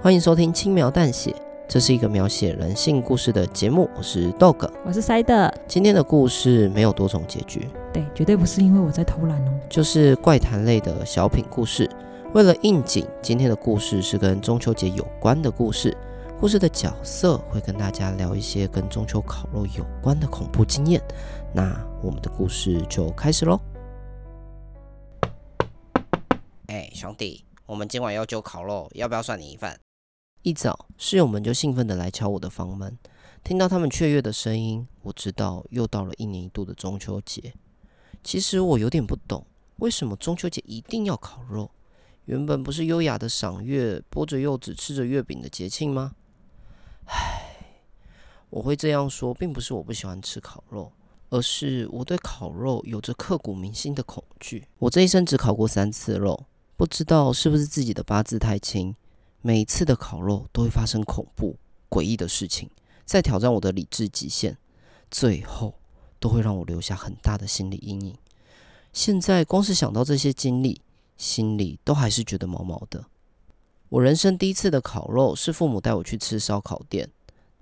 欢迎收听轻描淡写，这是一个描写人性故事的节目。我是 Dog，我是 Side。今天的故事没有多种结局，对，绝对不是因为我在偷懒哦，就是怪谈类的小品故事。为了应景，今天的故事是跟中秋节有关的故事。故事的角色会跟大家聊一些跟中秋烤肉有关的恐怖经验。那我们的故事就开始喽。哎，兄弟，我们今晚要就烤肉，要不要算你一份？一早，室友们就兴奋地来敲我的房门。听到他们雀跃的声音，我知道又到了一年一度的中秋节。其实我有点不懂，为什么中秋节一定要烤肉？原本不是优雅的赏月、剥着柚子、吃着月饼的节庆吗？唉，我会这样说，并不是我不喜欢吃烤肉，而是我对烤肉有着刻骨铭心的恐惧。我这一生只烤过三次肉，不知道是不是自己的八字太轻，每次的烤肉都会发生恐怖、诡异的事情，在挑战我的理智极限，最后都会让我留下很大的心理阴影。现在光是想到这些经历，心里都还是觉得毛毛的。我人生第一次的烤肉是父母带我去吃烧烤店，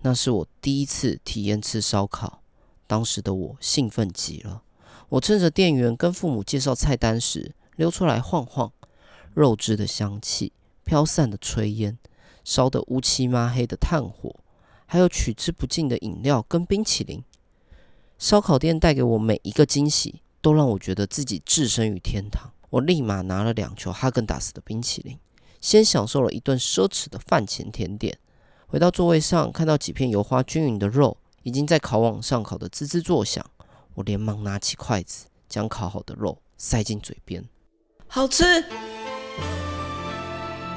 那是我第一次体验吃烧烤。当时的我兴奋极了，我趁着店员跟父母介绍菜单时溜出来晃晃，肉汁的香气、飘散的炊烟、烧得乌漆抹黑的炭火，还有取之不尽的饮料跟冰淇淋。烧烤店带给我每一个惊喜，都让我觉得自己置身于天堂。我立马拿了两球哈根达斯的冰淇淋。先享受了一顿奢侈的饭前甜点，回到座位上，看到几片油花均匀的肉已经在烤网上烤得滋滋作响，我连忙拿起筷子，将烤好的肉塞进嘴边。好吃！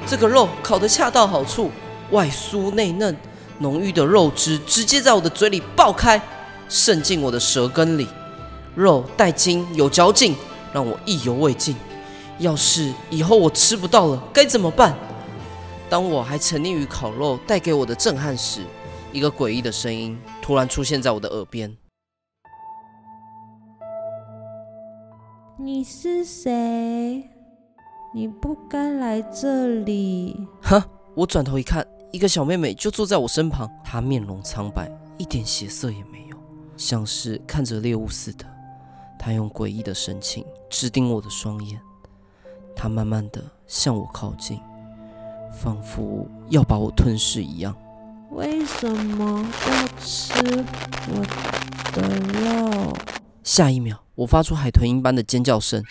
这个肉烤得恰到好处，外酥内嫩，浓郁的肉汁直接在我的嘴里爆开，渗进我的舌根里，肉带筋有嚼劲，让我意犹未尽。要是以后我吃不到了，该怎么办？当我还沉溺于烤肉带给我的震撼时，一个诡异的声音突然出现在我的耳边：“你是谁？你不该来这里。”哈！我转头一看，一个小妹妹就坐在我身旁，她面容苍白，一点血色也没有，像是看着猎物似的。她用诡异的神情直盯我的双眼。她慢慢的向我靠近，仿佛要把我吞噬一样。为什么要吃我的肉？下一秒，我发出海豚音般的尖叫声，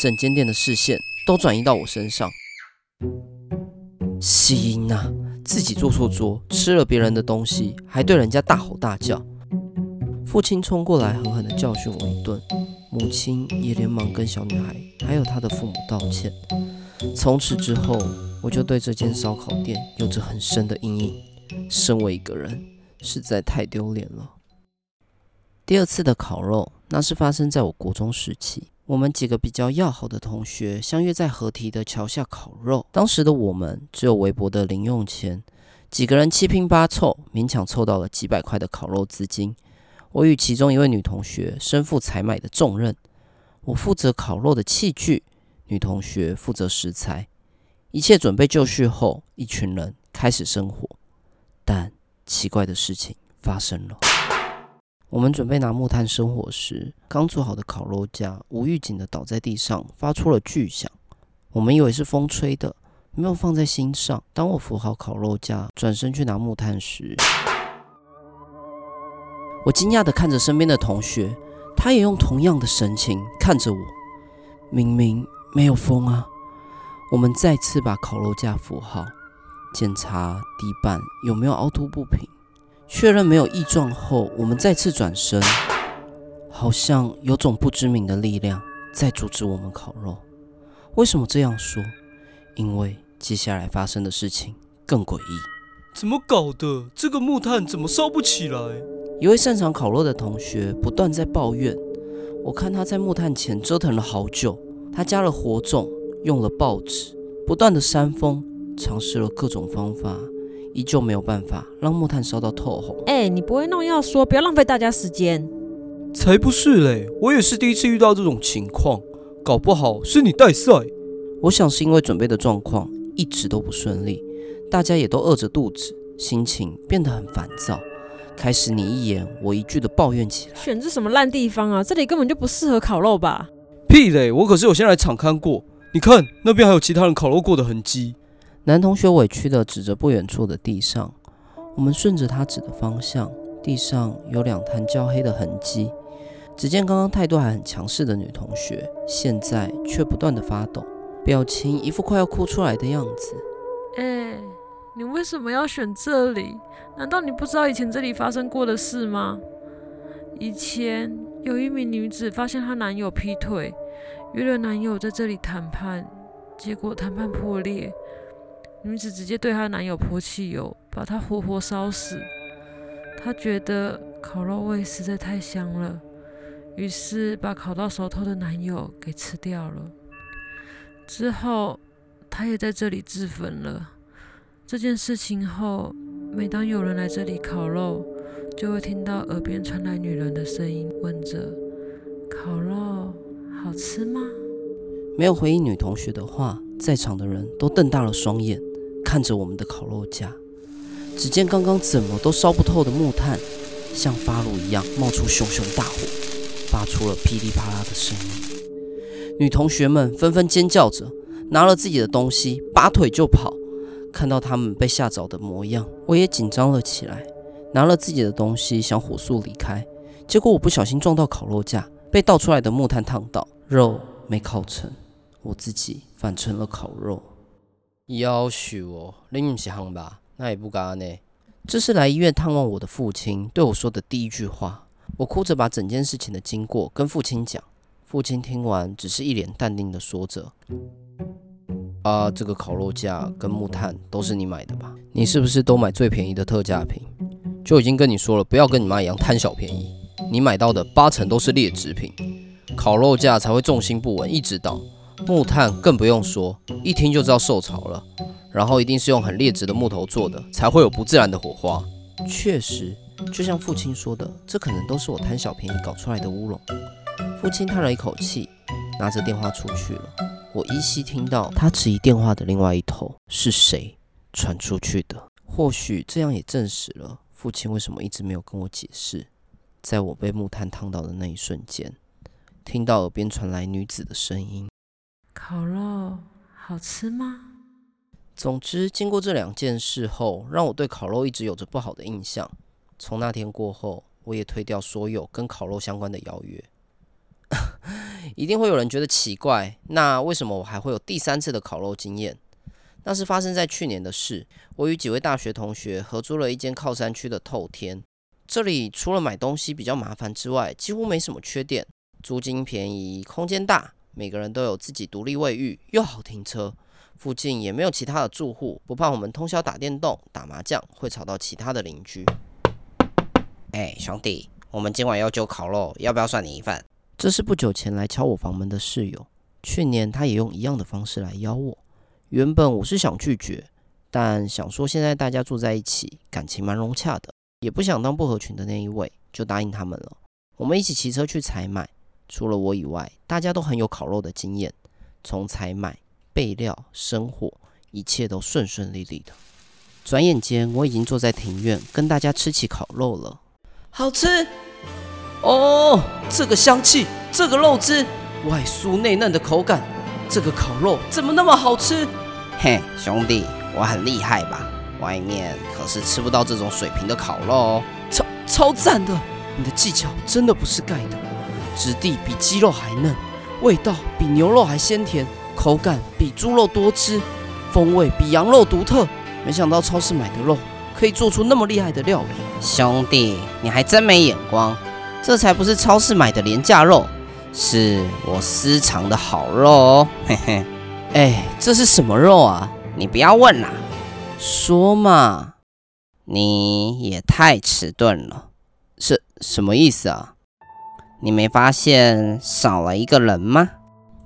整间店的视线都转移到我身上。西音呐，自己做错桌，吃了别人的东西，还对人家大吼大叫。父亲冲过来，狠狠地教训我一顿。母亲也连忙跟小女孩还有她的父母道歉。从此之后，我就对这间烧烤店有着很深的阴影。身为一个人，实在太丢脸了。第二次的烤肉，那是发生在我国中时期。我们几个比较要好的同学相约在河堤的桥下烤肉。当时的我们只有微薄的零用钱，几个人七拼八凑，勉强凑到了几百块的烤肉资金。我与其中一位女同学身负采买的重任，我负责烤肉的器具，女同学负责食材。一切准备就绪后，一群人开始生火。但奇怪的事情发生了。我们准备拿木炭生火时，刚做好的烤肉架无预警地倒在地上，发出了巨响。我们以为是风吹的，没有放在心上。当我扶好烤肉架，转身去拿木炭时，我惊讶地看着身边的同学，他也用同样的神情看着我。明明没有风啊！我们再次把烤肉架扶好，检查底板有没有凹凸不平，确认没有异状后，我们再次转身，好像有种不知名的力量在阻止我们烤肉。为什么这样说？因为接下来发生的事情更诡异。怎么搞的？这个木炭怎么烧不起来？一位擅长烤肉的同学不断在抱怨，我看他在木炭前折腾了好久，他加了火种，用了报纸，不断的扇风，尝试了各种方法，依旧没有办法让木炭烧到透红。哎，你不会弄要说，不要浪费大家时间。才不是嘞，我也是第一次遇到这种情况，搞不好是你带赛。我想是因为准备的状况一直都不顺利，大家也都饿着肚子，心情变得很烦躁，开始你一言我一句的抱怨起来。选这什么烂地方啊？这里根本就不适合烤肉吧？屁嘞！我可是有先来场看过，你看那边还有其他人烤肉过的痕迹。男同学委屈地指着不远处的地上，我们顺着他指的方向，地上有两滩焦黑的痕迹。只见刚刚态度还很强势的女同学，现在却不断地发抖，表情一副快要哭出来的样子。哎、你为什么要选这里？难道你不知道以前这里发生过的事吗？以前有一名女子发现她男友劈腿，约了男友在这里谈判，结果谈判破裂，女子直接对她男友泼汽油，把他活活烧死。她觉得烤肉味实在太香了。于是把烤到熟透的男友给吃掉了。之后，她也在这里自焚了。这件事情后，每当有人来这里烤肉，就会听到耳边传来女人的声音，问着：“烤肉好吃吗？”没有回应女同学的话，在场的人都瞪大了双眼，看着我们的烤肉架。只见刚刚怎么都烧不透的木炭，像发炉一样冒出熊熊大火。发出了噼里啪啦的声音，女同学们纷纷尖叫着，拿了自己的东西，拔腿就跑。看到他们被吓着的模样，我也紧张了起来，拿了自己的东西想火速离开。结果我不小心撞到烤肉架，被倒出来的木炭烫到，肉没烤成，我自己反成了烤肉。夭寿哦，你不是夯吧？那也不干呢。这是来医院探望我的父亲对我说的第一句话。我哭着把整件事情的经过跟父亲讲，父亲听完只是一脸淡定的说着：“啊，这个烤肉架跟木炭都是你买的吧？你是不是都买最便宜的特价品？就已经跟你说了，不要跟你妈一样贪小便宜。你买到的八成都是劣质品，烤肉架才会重心不稳一直倒，木炭更不用说，一听就知道受潮了，然后一定是用很劣质的木头做的，才会有不自然的火花。确实。”就像父亲说的，这可能都是我贪小便宜搞出来的乌龙。父亲叹了一口气，拿着电话出去了。我依稀听到他质疑电话的另外一头是谁传出去的。或许这样也证实了父亲为什么一直没有跟我解释。在我被木炭烫到的那一瞬间，听到耳边传来女子的声音：“烤肉好吃吗？”总之，经过这两件事后，让我对烤肉一直有着不好的印象。从那天过后，我也推掉所有跟烤肉相关的邀约。一定会有人觉得奇怪，那为什么我还会有第三次的烤肉经验？那是发生在去年的事。我与几位大学同学合租了一间靠山区的透天，这里除了买东西比较麻烦之外，几乎没什么缺点。租金便宜，空间大，每个人都有自己独立卫浴，又好停车。附近也没有其他的住户，不怕我们通宵打电动、打麻将会吵到其他的邻居。哎，兄弟，我们今晚要揪烤肉，要不要算你一份？这是不久前来敲我房门的室友，去年他也用一样的方式来邀我。原本我是想拒绝，但想说现在大家住在一起，感情蛮融洽的，也不想当不合群的那一位，就答应他们了。我们一起骑车去采买，除了我以外，大家都很有烤肉的经验，从采买、备料、生火，一切都顺顺利利的。转眼间，我已经坐在庭院，跟大家吃起烤肉了。好吃哦！这个香气，这个肉汁，外酥内嫩的口感，这个烤肉怎么那么好吃？嘿，兄弟，我很厉害吧？外面可是吃不到这种水平的烤肉哦。超超赞的！你的技巧真的不是盖的，质地比鸡肉还嫩，味道比牛肉还鲜甜，口感比猪肉多汁，风味比羊肉独特。没想到超市买的肉可以做出那么厉害的料理。兄弟，你还真没眼光，这才不是超市买的廉价肉，是我私藏的好肉哦，嘿嘿。哎，这是什么肉啊？你不要问啦，说嘛。你也太迟钝了，是什么意思啊？你没发现少了一个人吗？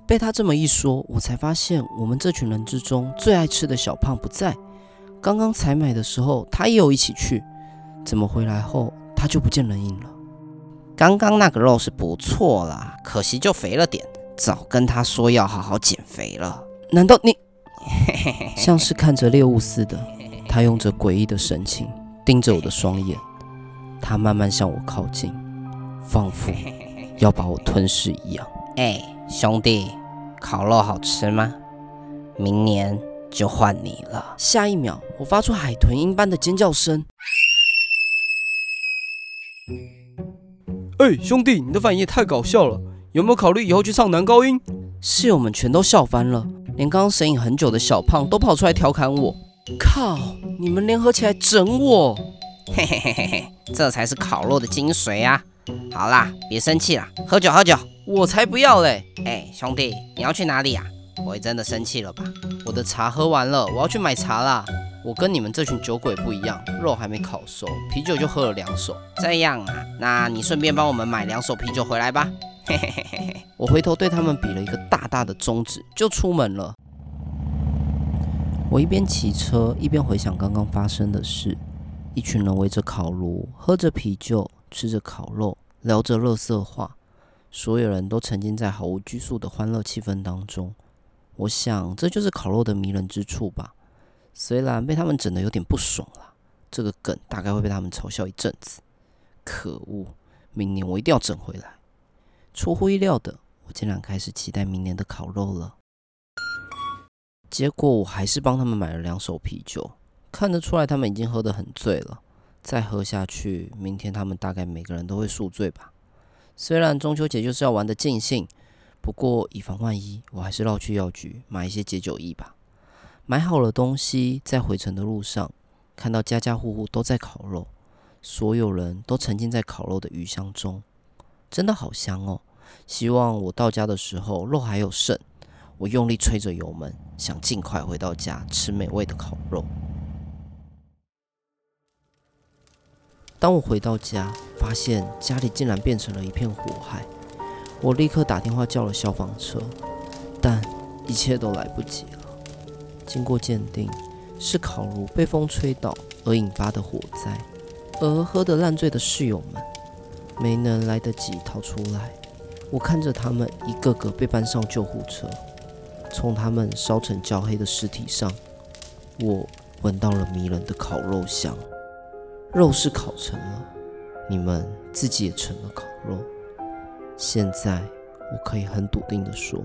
被他这么一说，我才发现我们这群人之中最爱吃的小胖不在。刚刚采买的时候，他也有一起去。怎么回来后他就不见人影了？刚刚那个肉是不错啦，可惜就肥了点，早跟他说要好好减肥了。难道你 像是看着猎物似的，他用着诡异的神情盯着我的双眼，他慢慢向我靠近，仿佛要把我吞噬一样。哎，兄弟，烤肉好吃吗？明年就换你了。下一秒，我发出海豚音般的尖叫声。哎，兄弟，你的反应也太搞笑了！有没有考虑以后去唱男高音？室友们全都笑翻了，连刚刚神隐很久的小胖都跑出来调侃我。靠！你们联合起来整我！嘿嘿嘿嘿嘿，这才是烤肉的精髓啊！好啦，别生气啦，喝酒喝酒！我才不要嘞！哎，兄弟，你要去哪里呀？不会真的生气了吧？我的茶喝完了，我要去买茶啦。我跟你们这群酒鬼不一样，肉还没烤熟，啤酒就喝了两手。这样啊，那你顺便帮我们买两手啤酒回来吧。嘿嘿嘿嘿嘿，我回头对他们比了一个大大的中指，就出门了。我一边骑车一边回想刚刚发生的事，一群人围着烤炉，喝着啤酒，吃着烤肉，聊着乐色话，所有人都沉浸在毫无拘束的欢乐气氛当中。我想，这就是烤肉的迷人之处吧。虽然被他们整得有点不爽了，这个梗大概会被他们嘲笑一阵子。可恶，明年我一定要整回来。出乎意料的，我竟然开始期待明年的烤肉了。结果我还是帮他们买了两手啤酒，看得出来他们已经喝得很醉了。再喝下去，明天他们大概每个人都会宿醉吧。虽然中秋节就是要玩得尽兴，不过以防万一，我还是绕去药局买一些解酒液吧。买好了东西，在回程的路上，看到家家户户都在烤肉，所有人都沉浸在烤肉的余香中，真的好香哦！希望我到家的时候肉还有剩，我用力吹着油门，想尽快回到家吃美味的烤肉。当我回到家，发现家里竟然变成了一片火海，我立刻打电话叫了消防车，但一切都来不及了。经过鉴定，是烤炉被风吹倒而引发的火灾，而喝得烂醉的室友们没能来得及逃出来。我看着他们一个个被搬上救护车，从他们烧成焦黑的尸体上，我闻到了迷人的烤肉香。肉是烤成了，你们自己也成了烤肉。现在我可以很笃定的说。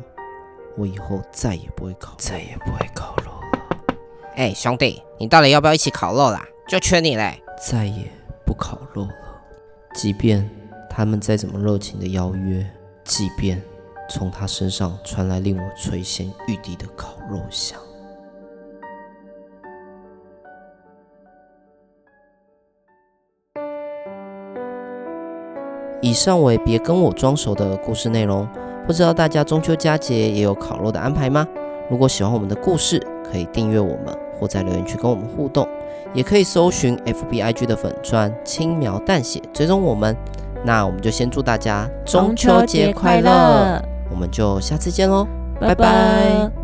我以后再也不会烤，再也不会烤肉了。哎，兄弟，你到底要不要一起烤肉啦？就缺你嘞！再也不烤肉了。即便他们再怎么热情的邀约，即便从他身上传来令我垂涎欲滴的烤肉香。以上为别跟我装熟的故事内容。不知道大家中秋佳节也有烤肉的安排吗？如果喜欢我们的故事，可以订阅我们，或在留言区跟我们互动，也可以搜寻 FBIG 的粉专轻描淡写追踪我们。那我们就先祝大家中秋节快乐，我们就下次见喽，拜拜。拜拜。